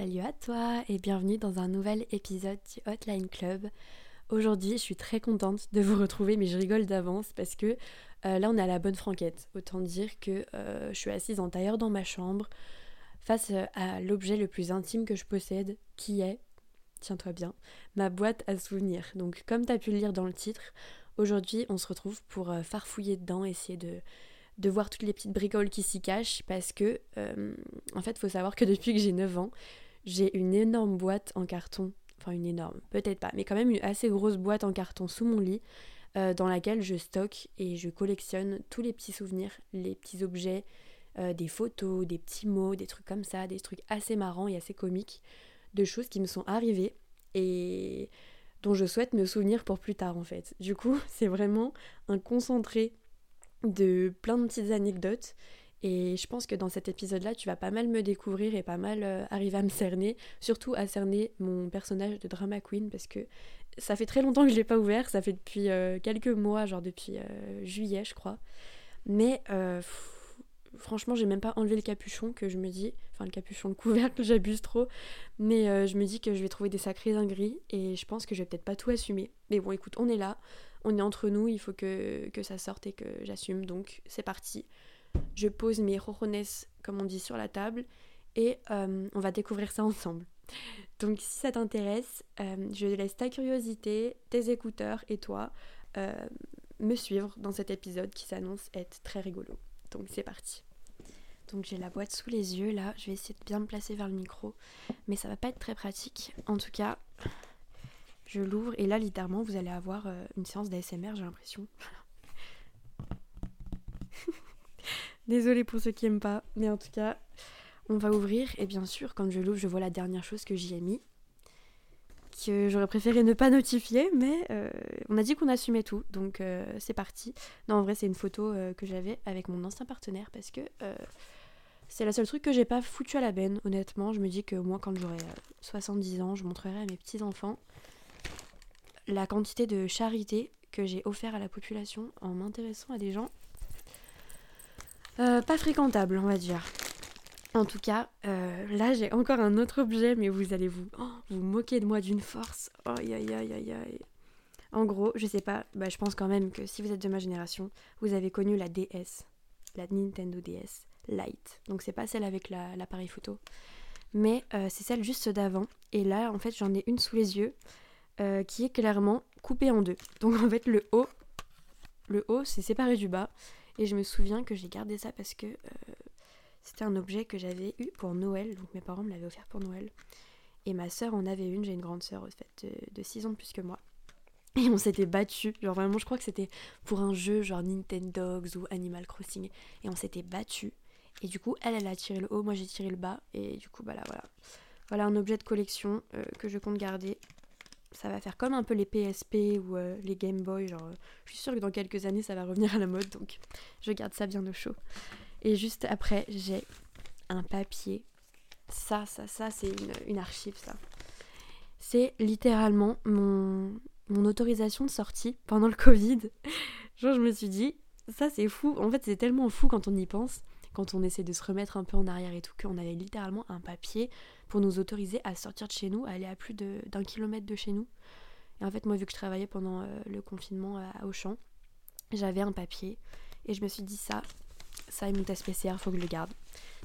Salut à toi et bienvenue dans un nouvel épisode du Hotline Club. Aujourd'hui, je suis très contente de vous retrouver, mais je rigole d'avance parce que euh, là, on est à la bonne franquette. Autant dire que euh, je suis assise en tailleur dans ma chambre face euh, à l'objet le plus intime que je possède, qui est, tiens-toi bien, ma boîte à souvenirs. Donc, comme tu as pu le lire dans le titre, aujourd'hui, on se retrouve pour farfouiller dedans, essayer de de voir toutes les petites bricoles qui s'y cachent parce que, en fait, il faut savoir que depuis que j'ai 9 ans, j'ai une énorme boîte en carton, enfin une énorme, peut-être pas, mais quand même une assez grosse boîte en carton sous mon lit euh, dans laquelle je stocke et je collectionne tous les petits souvenirs, les petits objets, euh, des photos, des petits mots, des trucs comme ça, des trucs assez marrants et assez comiques, de choses qui me sont arrivées et dont je souhaite me souvenir pour plus tard en fait. Du coup, c'est vraiment un concentré de plein de petites anecdotes. Et je pense que dans cet épisode-là, tu vas pas mal me découvrir et pas mal euh, arriver à me cerner, surtout à cerner mon personnage de drama queen, parce que ça fait très longtemps que je l'ai pas ouvert, ça fait depuis euh, quelques mois, genre depuis euh, juillet, je crois. Mais franchement, j'ai même pas enlevé le capuchon, que je me dis, enfin le capuchon, le couvercle, j'abuse trop, mais je me dis que je vais trouver des sacrés dingueries, et je pense que je vais peut-être pas tout assumer. Mais bon, écoute, on est là, on est entre nous, il faut que, ça sorte et que j'assume. Donc c'est parti. Je pose mes rojones, comme on dit, sur la table et euh, on va découvrir ça ensemble. Donc si ça t'intéresse, euh, je laisse ta curiosité, tes écouteurs et toi euh, me suivre dans cet épisode qui s'annonce être très rigolo. Donc c'est parti. Donc j'ai la boîte sous les yeux là, je vais essayer de bien me placer vers le micro, mais ça va pas être très pratique. En tout cas, je l'ouvre et là, littéralement, vous allez avoir une séance d'ASMR, j'ai l'impression. Désolée pour ceux qui aiment pas, mais en tout cas, on va ouvrir et bien sûr, quand je l'ouvre, je vois la dernière chose que j'y ai mis, que j'aurais préféré ne pas notifier, mais euh, on a dit qu'on assumait tout, donc euh, c'est parti. Non, en vrai, c'est une photo que j'avais avec mon ancien partenaire parce que c'est la seule truc que j'ai pas foutu à la benne, honnêtement. Je me dis que moi, quand j'aurai 70 ans, je montrerai à mes petits enfants la quantité de charité que j'ai offert à la population en m'intéressant à des gens euh, pas fréquentables, on va dire. En tout cas, euh, là j'ai encore un autre objet, mais vous allez vous, oh, vous moquer de moi d'une force. Aïe aïe aïe aïe aïe. En gros, je sais pas, bah, je pense quand même que si vous êtes de ma génération, vous avez connu la DS, la Nintendo DS Lite. Donc c'est pas celle avec l'appareil photo, mais euh, c'est celle juste d'avant. Et là, en fait, j'en ai une sous les yeux. Qui est clairement coupé en deux. Donc en fait le haut, le haut c'est séparé du bas. Et je me souviens que j'ai gardé ça parce que euh, c'était un objet que j'avais eu pour Noël. Donc mes parents me l'avaient offert pour Noël. Et ma soeur en avait une, j'ai une grande soeur en fait de 6 ans de plus que moi. Et on s'était battu, genre vraiment je crois que c'était pour un jeu genre Nintendo ou Animal Crossing. Et on s'était battu. Et du coup elle elle a tiré le haut, moi j'ai tiré le bas. Et du coup bah là voilà. Voilà un objet de collection euh, que je compte garder ça va faire comme un peu les PSP ou euh, les Game Boy. Genre, euh, je suis sûre que dans quelques années, ça va revenir à la mode, donc je garde ça bien au chaud. Et juste après, j'ai un papier. Ça, ça, ça, c'est une, archive, ça. C'est littéralement mon, mon autorisation de sortie pendant le Covid. Genre, je me suis dit, ça, c'est fou. En fait, c'est tellement fou quand on y pense quand on essaie de se remettre un peu en arrière et tout, qu'on avait littéralement un papier pour nous autoriser à sortir de chez nous, à aller à plus d'un kilomètre de chez nous. Et en fait, moi, vu que je travaillais pendant euh, le confinement à Auchan, j'avais un papier et je me suis dit ça, ça et mon test PCR, faut que je le garde.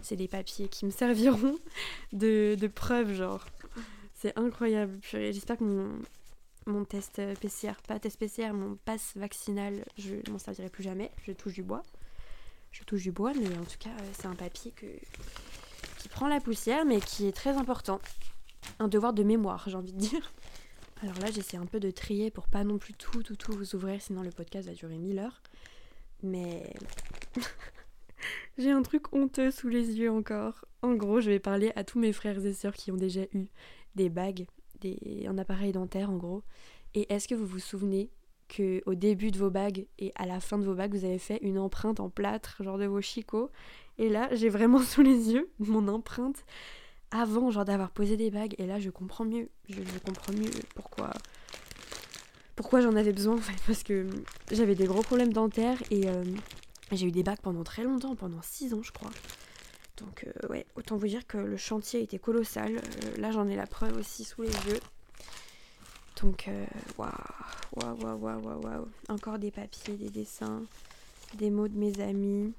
C'est des papiers qui me serviront de, preuve, genre. C'est incroyable. J'espère que mon, mon test PCR, pas test PCR, mon passe vaccinal, je m'en servirai plus jamais. Je touche du bois je touche du bois, mais en tout cas, euh, c'est un papier qui prend la poussière, mais qui est très important. Un devoir de mémoire, j'ai envie de dire. Alors là, j'essaie un peu de trier pour pas non plus tout, tout, tout vous ouvrir, sinon le podcast va durer 1000 heures. Mais j'ai un truc honteux sous les yeux encore. En gros, je vais parler à tous mes frères et sœurs qui ont déjà eu des bagues, des... un appareil dentaire en gros. Et est-ce que vous vous souvenez que au début de vos bagues et à la fin de vos bagues, vous avez fait une empreinte en plâtre, genre de vos chicots. Et là, j'ai vraiment sous les yeux mon empreinte avant, genre d'avoir posé des bagues. Et là, je comprends mieux. Je, comprends mieux pourquoi. Pourquoi j'en avais besoin en fait, parce que j'avais des gros problèmes dentaires et euh, j'ai eu des bagues pendant très longtemps, pendant 6 ans je crois. Donc ouais, autant vous dire que le chantier était colossal. là j'en ai la preuve aussi sous les yeux. Donc waouh, waouh, waouh, waouh, waouh. Encore des papiers, des dessins, des mots de mes amis,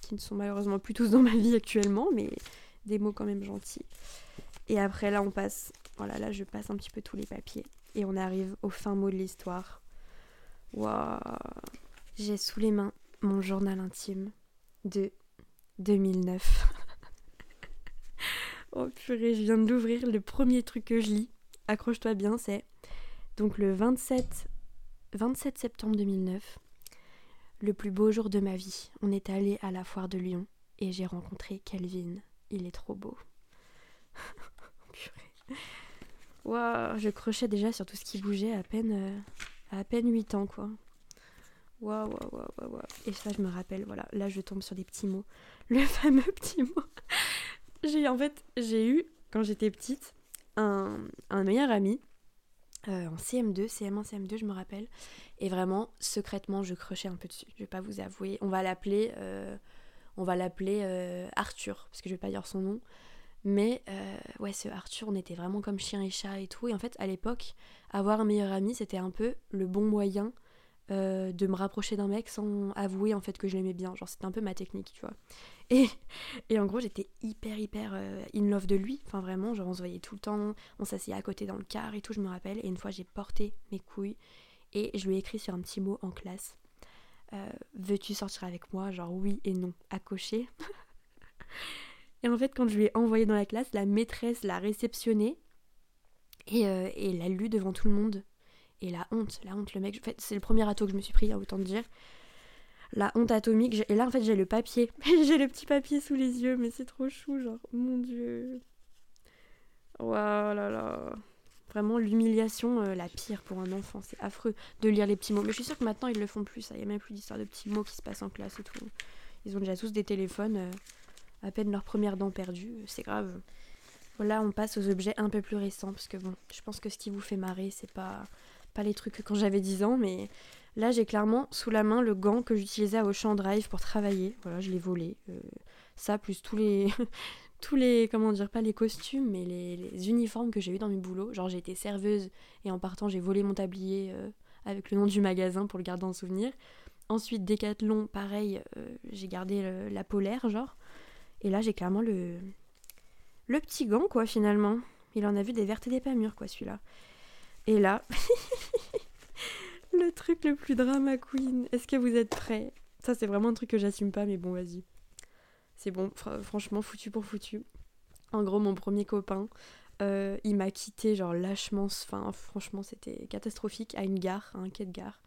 qui ne sont malheureusement plus tous dans ma vie actuellement, mais des mots quand même gentils. Et après là on passe, voilà, là je passe un petit peu tous les papiers. Et on arrive au fin mot de l'histoire. Waouh J'ai sous les mains mon journal intime de 2009. oh purée, je viens de l'ouvrir. Le premier truc que je lis, accroche-toi bien, c'est donc le 27, 27 septembre 2009. Le plus beau jour de ma vie. On est allé à la foire de Lyon et j'ai rencontré Kelvin. Il est trop beau. purée. Waouh, je crochais déjà sur tout ce qui bougeait à peine, euh, à, peine 8 ans, quoi. Waouh, waouh, waouh, waouh. Et ça, je me rappelle, voilà, là, je tombe sur des petits mots. Le fameux petit mot. j'ai, en fait, j'ai eu, quand j'étais petite, un, un meilleur ami, euh, en CM2, CM1, CM2, je me rappelle. Et vraiment, secrètement, je crochais un peu dessus. Je vais pas vous avouer. On va l'appeler, euh, on va l'appeler Arthur, parce que je vais pas dire son nom. Mais euh, ouais, ce Arthur, on était vraiment comme chien et chat et tout. Et en fait, à l'époque, avoir un meilleur ami, c'était un peu le bon moyen euh, de me rapprocher d'un mec sans avouer en fait que je l'aimais bien. Genre, c'était un peu ma technique, tu vois. Et, et en gros, j'étais hyper, hyper euh, in love de lui. Enfin, vraiment, genre, on se voyait tout le temps. On s'asseyait à côté dans le car et tout, je me rappelle. Et une fois, j'ai porté mes couilles et je lui ai écrit sur un petit mot en classe. Veux-tu sortir avec moi? Genre oui et non, à cocher. Et en fait, quand je lui ai envoyé dans la classe, la maîtresse l'a réceptionné et, euh, et l'a lu devant tout le monde. Et la honte, la honte, le mec, en fait, c'est le premier ato que je me suis pris, autant dire. La honte atomique. Et là, en fait, j'ai le papier. j'ai le petit papier sous les yeux, mais c'est trop chou, genre, mon dieu. Waouh là là. Vraiment l'humiliation, euh, la pire pour un enfant. C'est affreux de lire les petits mots. Mais je suis sûre que maintenant, ils le font plus. Il n'y a même plus d'histoire de petits mots qui se passent en classe et tout. Ils ont déjà tous des téléphones. Euh, à peine leur première dent perdue, c'est grave. Voilà, on passe aux objets un peu plus récents, parce que bon, je pense que ce qui vous fait marrer, c'est pas, pas les trucs quand j'avais 10 ans, mais là j'ai clairement sous la main le gant que j'utilisais à Ocean Drive pour travailler. Voilà, je l'ai volé. Euh, ça, plus tous les. tous les. Comment dire, pas les costumes, mais les, uniformes que j'ai eu dans mes boulots. Genre, j'ai été serveuse et en partant, j'ai volé mon tablier euh, avec le nom du magasin pour le garder en souvenir. Ensuite, Décathlon, pareil, euh, j'ai gardé la polaire, genre. Et là, j'ai clairement le, le petit gant, quoi, finalement. Il en a vu des vertes et des pas mûres, quoi, celui-là. Et là, le truc le plus drama queen. Est-ce que vous êtes prêts? Ça, c'est vraiment un truc que j'assume pas, mais bon, vas-y. C'est bon, franchement, foutu pour foutu. En gros, mon premier copain, euh, il m'a quitté, genre, lâchement. Enfin, franchement, c'était catastrophique, à une gare, à un quai de gare.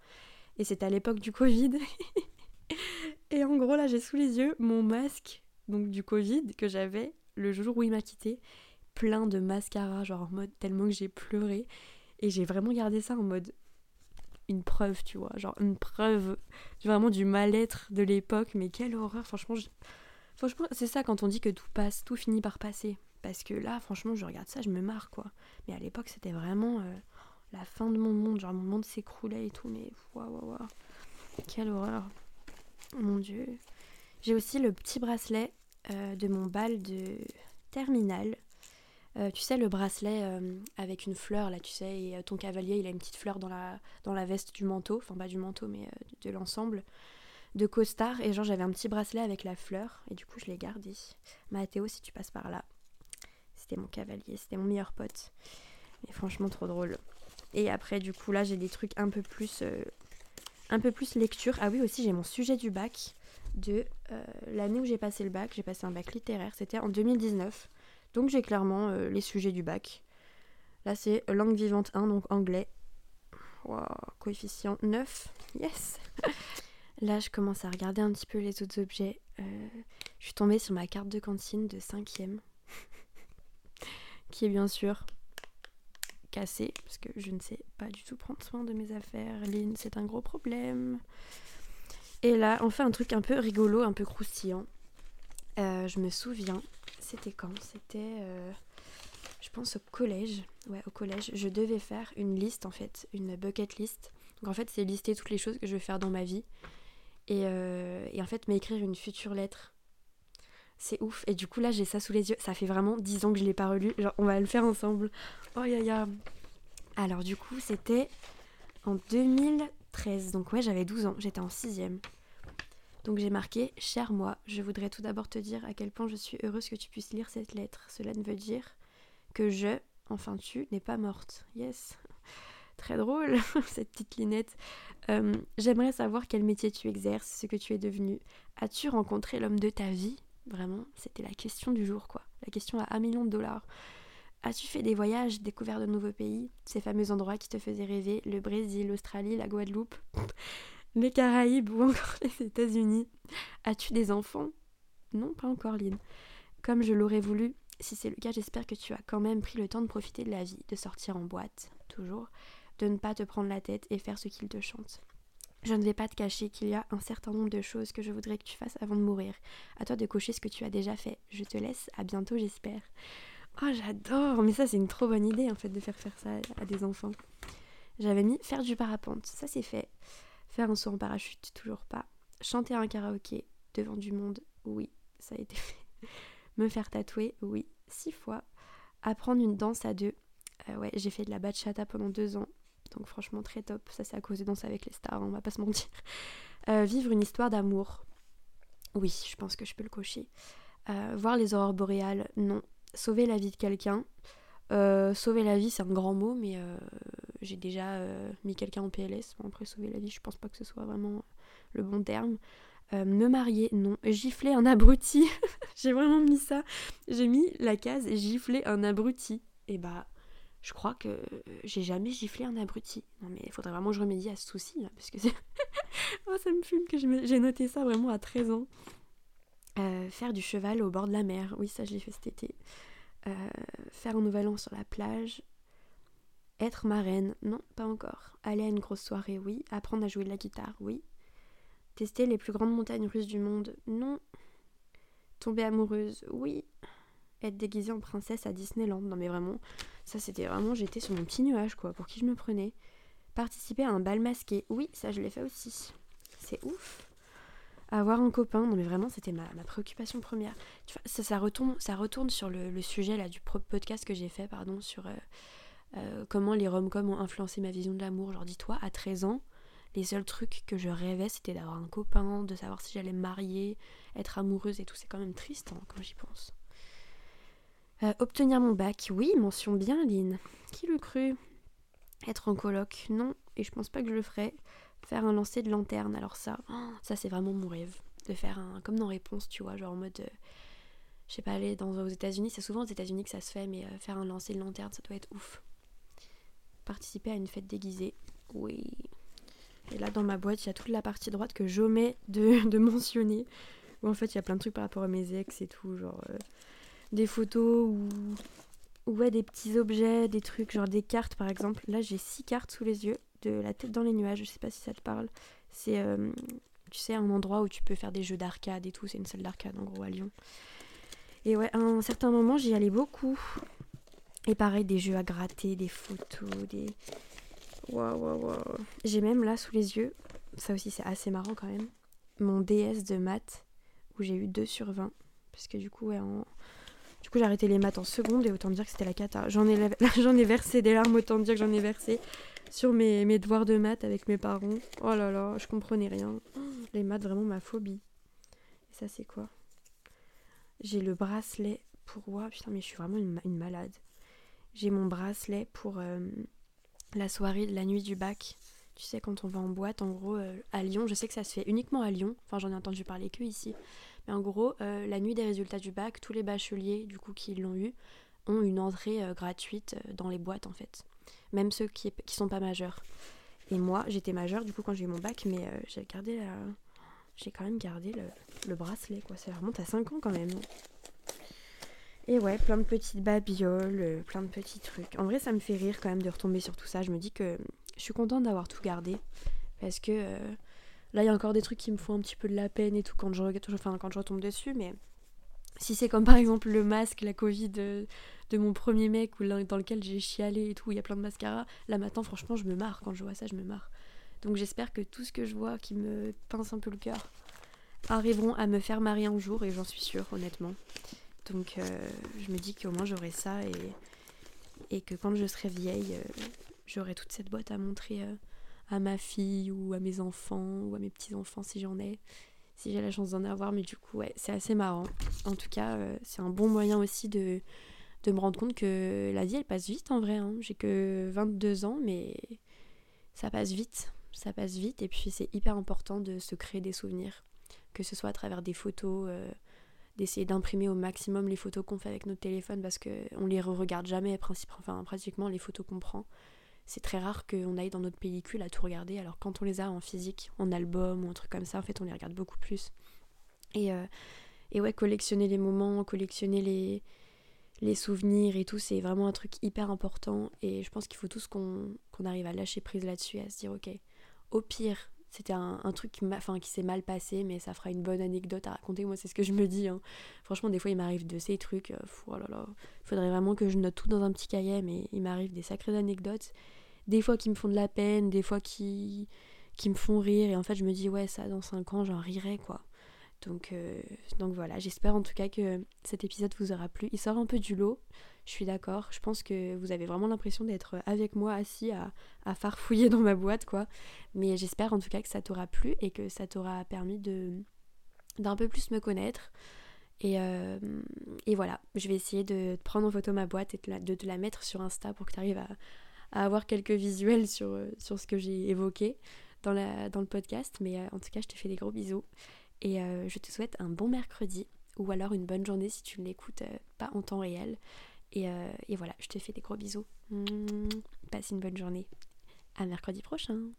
Et c'était à l'époque du Covid. et en gros, là, j'ai sous les yeux mon masque donc du Covid que j'avais le jour où il m'a quitté, plein de mascara, genre en mode tellement que j'ai pleuré. Et j'ai vraiment gardé ça en mode une preuve, tu vois, genre une preuve vraiment du mal-être de l'époque. Mais quelle horreur, franchement, franchement c'est ça quand on dit que tout passe, tout finit par passer. Parce que là, franchement, je regarde ça, je me marre, quoi. Mais à l'époque, c'était vraiment euh, la fin de mon monde, genre mon monde s'écroulait et tout, mais waouh, waouh. Quelle horreur. Mon dieu. J'ai aussi le petit bracelet euh, de mon bal de terminale. Euh, tu sais, le bracelet euh, avec une fleur, là, tu sais, et ton cavalier, il a une petite fleur dans la, dans la veste du manteau, enfin pas du manteau, mais de l'ensemble, de costard. Et genre, j'avais un petit bracelet avec la fleur, et du coup, je l'ai gardé. Mathéo, si tu passes par là, c'était mon cavalier, c'était mon meilleur pote. Mais franchement, trop drôle. Et après, du coup, là, j'ai des trucs un peu plus, un peu plus lecture. Ah oui, aussi, j'ai mon sujet du bac de euh, l'année où j'ai passé le bac. J'ai passé un bac littéraire, c'était en 2019. Donc j'ai clairement euh, les sujets du bac. Là c'est langue vivante 1, donc anglais. Coefficient 9. Yes Là je commence à regarder un petit peu les autres objets. Euh, je suis tombée sur ma carte de cantine de 5ème. qui est bien sûr cassée. Parce que je ne sais pas du tout prendre soin de mes affaires. Lynn, c'est un gros problème. Et là, on fait un truc un peu rigolo, un peu croustillant. Euh, je me souviens, c'était quand? C'était, euh, je pense, au collège. Ouais, au collège. Je devais faire une liste, en fait, une bucket list. Donc, en fait, c'est lister toutes les choses que je vais faire dans ma vie. Et, euh, en fait, m'écrire une future lettre. C'est ouf. Et du coup, là, j'ai ça sous les yeux. Ça fait vraiment 10 ans que je l'ai pas relu. Genre, on va le faire ensemble. Oh, ya, ya. Alors, du coup, c'était en 2013. Donc, ouais, j'avais 12 ans. J'étais en 6ème. Donc, j'ai marqué Cher moi, je voudrais tout d'abord te dire à quel point je suis heureuse que tu puisses lire cette lettre. Cela ne veut dire que je, enfin tu, n'es pas morte. Yes. Très drôle, cette petite linette. Euh, j'aimerais savoir quel métier tu exerces, ce que tu es devenu. As-tu rencontré l'homme de ta vie? Vraiment, c'était la question du jour, quoi. La question à un million de dollars. As-tu fait des voyages, découvert de nouveaux pays, ces fameux endroits qui te faisaient rêver, le Brésil, l'Australie, la Guadeloupe, les Caraïbes ou encore les États-Unis As-tu des enfants? Non, pas encore, Lynn. Comme je l'aurais voulu, si c'est le cas, j'espère que tu as quand même pris le temps de profiter de la vie, de sortir en boîte, toujours, de ne pas te prendre la tête et faire ce qu'il te chante. Je ne vais pas te cacher qu'il y a un certain nombre de choses que je voudrais que tu fasses avant de mourir. À toi de cocher ce que tu as déjà fait. Je te laisse, à bientôt j'espère. Oh j'adore Mais ça c'est une trop bonne idée en fait de faire faire ça à des enfants. J'avais mis faire du parapente, ça c'est fait. Faire un saut en parachute, toujours pas. Chanter un karaoké devant du monde, oui, ça a été fait. Me faire tatouer, oui, six fois. Apprendre une danse à deux. Euh, ouais, j'ai fait de la bachata pendant deux ans, donc franchement très top. Ça c'est à cause de danser avec les stars, on va pas se mentir. Euh, vivre une histoire d'amour. Oui, je pense que je peux le cocher. Euh, voir les aurores boréales, non. Sauver la vie de quelqu'un. Sauver la vie, c'est un grand mot, mais j'ai déjà mis quelqu'un en PLS. Bon, après, sauver la vie, je pense pas que ce soit vraiment le bon terme. me marier, non. Gifler un abruti. j'ai vraiment mis ça. J'ai mis la case gifler un abruti. Et bah, je crois que j'ai jamais giflé un abruti. Non mais il faudrait vraiment que je remédie à ce souci là, parce que oh, ça me fume que j'ai noté ça vraiment à 13 ans. Euh, faire du cheval au bord de la mer, oui ça je l'ai fait cet été. Euh, faire un nouvel an sur la plage. Être marraine, non pas encore. Aller à une grosse soirée, oui. Apprendre à jouer de la guitare, oui. Tester les plus grandes montagnes russes du monde, non. Tomber amoureuse, oui être déguisée en princesse à Disneyland. Non mais vraiment, ça c'était vraiment, j'étais sur mon petit nuage quoi, pour qui je me prenais. Participer à un bal masqué, oui, ça je l'ai fait aussi. C'est ouf. Avoir un copain, non mais vraiment c'était ma, préoccupation première. Tu vois, ça, ça, retourne, ça retourne sur le, sujet là du podcast que j'ai fait, pardon, sur euh, euh, comment les rom-coms ont influencé ma vision de l'amour. Genre dis-toi, à 13 ans, les seuls trucs que je rêvais c'était d'avoir un copain, de savoir si j'allais me marier, être amoureuse et tout. C'est quand même triste hein, quand j'y pense. Euh, obtenir mon bac, oui, mention bien, Lynn. Qui le cru Être en coloc, non, et je pense pas que je le ferai. Faire un lancer de lanterne, alors ça, ça c'est vraiment mon rêve. De faire un, comme dans Réponse, tu vois, genre en mode, euh, je sais pas, aller dans, aux États-Unis, c'est souvent aux États-Unis que ça se fait, mais faire un lancer de lanterne, ça doit être ouf. Participer à une fête déguisée, oui. Et là, dans ma boîte, il y a toute la partie droite que j'omets de, mentionner. Où en fait, il y a plein de trucs par rapport à mes ex et tout, genre des photos ou, ouais, des petits objets, des trucs, genre des cartes par exemple. Là, j'ai six cartes sous les yeux, de la tête dans les nuages, je sais pas si ça te parle. C'est, euh, tu sais, un endroit où tu peux faire des jeux d'arcade et tout. C'est une salle d'arcade en gros à Lyon. Et ouais, à un certain moment, j'y allais beaucoup. Et pareil, des jeux à gratter, des photos, des. Waouh, waouh, waouh. J'ai même là sous les yeux, ça aussi c'est assez marrant quand même, mon DS de maths où j'ai eu 2 sur 20. Parce que du coup, ouais, du coup, j'ai arrêté les maths en seconde et autant dire que c'était la cata. J'en ai, ai versé des larmes, autant dire que j'en ai versé sur mes, mes, devoirs de maths avec mes parents. Oh là là, je comprenais rien. Les maths, vraiment ma phobie. Et ça, c'est quoi? J'ai le bracelet pour. Putain, mais je suis vraiment une, malade. J'ai mon bracelet pour euh, la soirée, la nuit du bac. Tu sais, quand on va en boîte, en gros, euh, à Lyon, je sais que ça se fait uniquement à Lyon. Enfin, j'en ai entendu parler que ici. Mais en gros, euh, la nuit des résultats du bac, tous les bacheliers du coup qui l'ont eu ont une entrée gratuite dans les boîtes en fait. Même ceux qui, qui sont pas majeurs. Et moi, j'étais majeure du coup quand j'ai eu mon bac, mais j'ai gardé J'ai quand même gardé le, bracelet quoi. Ça remonte à 5 ans quand même. Et ouais, plein de petites babioles, plein de petits trucs. En vrai, ça me fait rire quand même de retomber sur tout ça. Je me dis que je suis contente d'avoir tout gardé. Parce que Là, il y a encore des trucs qui me font un petit peu de la peine et tout quand je, enfin, quand je retombe dessus, mais si c'est comme par exemple le masque, la Covid de, mon premier mec ou dans lequel j'ai chialé et tout, il y a plein de mascara, là maintenant, franchement, je me marre. Quand je vois ça, je me marre. Donc j'espère que tout ce que je vois qui me pince un peu le cœur, arriveront à me faire marier un jour et j'en suis sûre honnêtement. Donc je me dis qu'au moins j'aurai ça et, que quand je serai vieille, j'aurai toute cette boîte à montrer à ma fille ou à mes enfants ou à mes petits-enfants si j'en ai, si j'ai la chance d'en avoir. Mais du coup, ouais, c'est assez marrant. En tout cas, euh, c'est un bon moyen aussi de, de me rendre compte que la vie, elle passe vite en vrai. Hein. J'ai que 22 ans, mais ça passe vite. Ça passe vite. Et puis, c'est hyper important de se créer des souvenirs. Que ce soit à travers des photos. Euh, d'essayer d'imprimer au maximum les photos qu'on fait avec notre téléphone parce qu'on les re-regarde jamais, enfin, pratiquement les photos qu'on prend c'est très rare qu'on aille dans notre pellicule à tout regarder. Alors quand on les a en physique, en album ou un truc comme ça, en fait on les regarde beaucoup plus. Et, euh, et ouais, collectionner les moments, collectionner les, les souvenirs et tout, c'est vraiment un truc hyper important. Et je pense qu'il faut tous qu'on arrive à lâcher prise là-dessus, à se dire ok, au pire, c'était un, truc qui, s'est mal passé, mais ça fera une bonne anecdote à raconter. Moi, c'est ce que je me dis. Hein. Franchement, des fois, il m'arrive de ces trucs. Euh, oh là il faudrait vraiment que je note tout dans un petit cahier, mais il m'arrive des sacrées anecdotes. Des fois qui me font de la peine, des fois qui, qui me font rire. Et en fait, je me dis, ouais, ça, dans 5 ans, j'en rirai, quoi. Donc, euh, donc voilà, j'espère en tout cas que cet épisode vous aura plu. Il sort un peu du lot, je suis d'accord. Je pense que vous avez vraiment l'impression d'être avec moi assis à, farfouiller dans ma boîte, quoi. Mais j'espère en tout cas que ça t'aura plu et que ça t'aura permis de d'un peu plus me connaître. Et, euh, et, voilà, je vais essayer de prendre en photo ma boîte et de, te la mettre sur Insta pour que tu arrives à, avoir quelques visuels sur, sur ce que j'ai évoqué dans, la, dans le podcast. Mais euh, en tout cas, je te fais des gros bisous. Et euh, je te souhaite un bon mercredi ou alors une bonne journée si tu l'écoutes euh, pas en temps réel. Et, euh, et voilà, je te fais des gros bisous. Passe une bonne journée. À mercredi prochain.